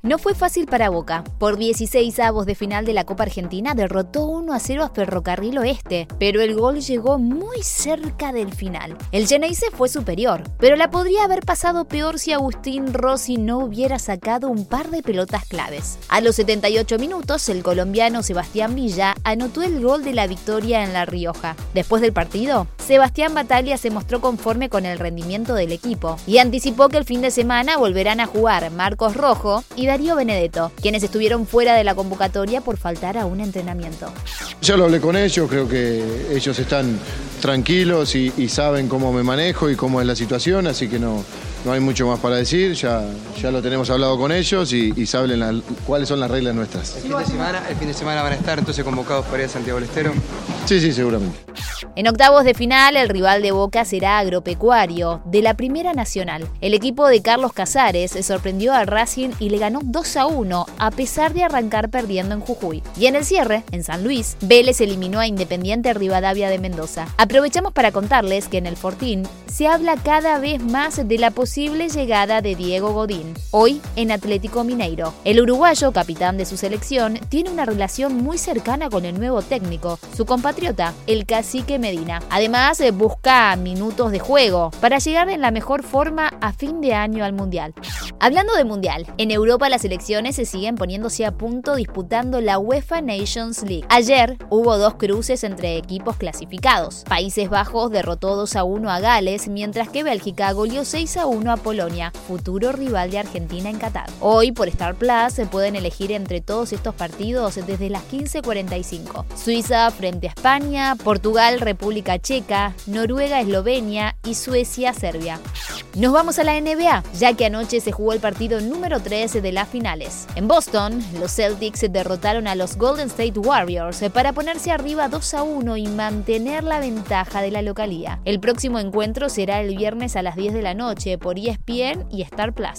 No fue fácil para Boca. Por 16 avos de final de la Copa Argentina derrotó 1 a 0 a Ferrocarril Oeste, pero el gol llegó muy cerca del final. El Geneise fue superior, pero la podría haber pasado peor si Agustín Rossi no hubiera sacado un par de pelotas claves. A los 78 minutos, el colombiano Sebastián Villa anotó el gol de la victoria en La Rioja. Después del partido, Sebastián Bataglia se mostró conforme con el rendimiento del equipo y anticipó que el fin de semana volverán a jugar Marcos Rojo y Darío Benedetto, quienes estuvieron fuera de la convocatoria por faltar a un entrenamiento. Ya lo hablé con ellos, creo que ellos están tranquilos y, saben cómo me manejo y cómo es la situación, así que no, no hay mucho más para decir, ya, ya lo tenemos hablado con ellos y, saben cuáles son las reglas nuestras. ¿El fin, de semana, ¿El fin de semana van a estar entonces convocados para ir a Santiago del Estero? Sí, sí, seguramente. En octavos de final, el rival de Boca será Agropecuario, de la Primera Nacional. El equipo de Carlos Casares sorprendió a Racing y le ganó 2 a 1, a pesar de arrancar perdiendo en Jujuy. Y en el cierre, en San Luis, Vélez eliminó a Independiente Rivadavia de Mendoza. Aprovechamos para contarles que en el Fortín se habla cada vez más de la posible llegada de Diego Godín, hoy en Atlético Mineiro. El uruguayo, capitán de su selección, tiene una relación muy cercana con el nuevo técnico, su compatriota, el cacique Medina. Además, eh, busca minutos de juego para llegar en la mejor forma a fin de año al Mundial. Hablando de Mundial, en Europa las selecciones se siguen poniéndose a punto disputando la UEFA Nations League. Ayer hubo dos cruces entre equipos clasificados. Países Bajos derrotó 2 a 1 a Gales, mientras que Bélgica goleó 6 a 1 a Polonia, futuro rival de Argentina en Qatar. Hoy por Star Plus se pueden elegir entre todos estos partidos desde las 15:45. Suiza frente a España, Portugal, República Checa, Noruega, Eslovenia y Suecia, Serbia. Nos vamos a la NBA, ya que anoche se jugó el partido número 13 de las finales. En Boston, los Celtics derrotaron a los Golden State Warriors para ponerse arriba 2 a 1 y mantener la ventaja de la localía. El próximo encuentro será el viernes a las 10 de la noche por ESPN y Star Plus.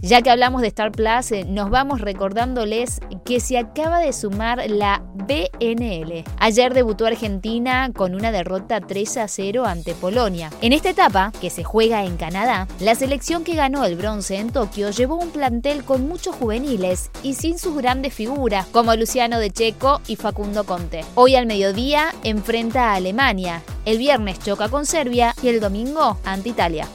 Ya que hablamos de Star Plus, eh, nos vamos recordándoles que se acaba de sumar la BNL. Ayer debutó Argentina con una derrota 3 a 0 ante Polonia. En esta etapa, que se juega en La selección que ganó el bronce en Tokio llevó un plantel con muchos juveniles y sin sus grandes figuras como Luciano de Checo y Facundo Conte. Hoy al mediodía enfrenta a Alemania, el viernes choca con Serbia y el domingo ante Italia.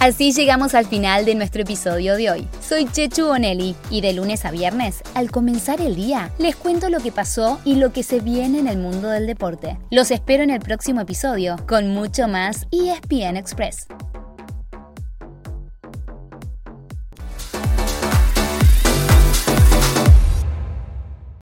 Así llegamos al final de nuestro episodio de hoy. Soy Chechu Bonelli y de lunes a viernes, al comenzar el día, les cuento lo que pasó y lo que se viene en el mundo del deporte. Los espero en el próximo episodio con mucho más ESPN Express.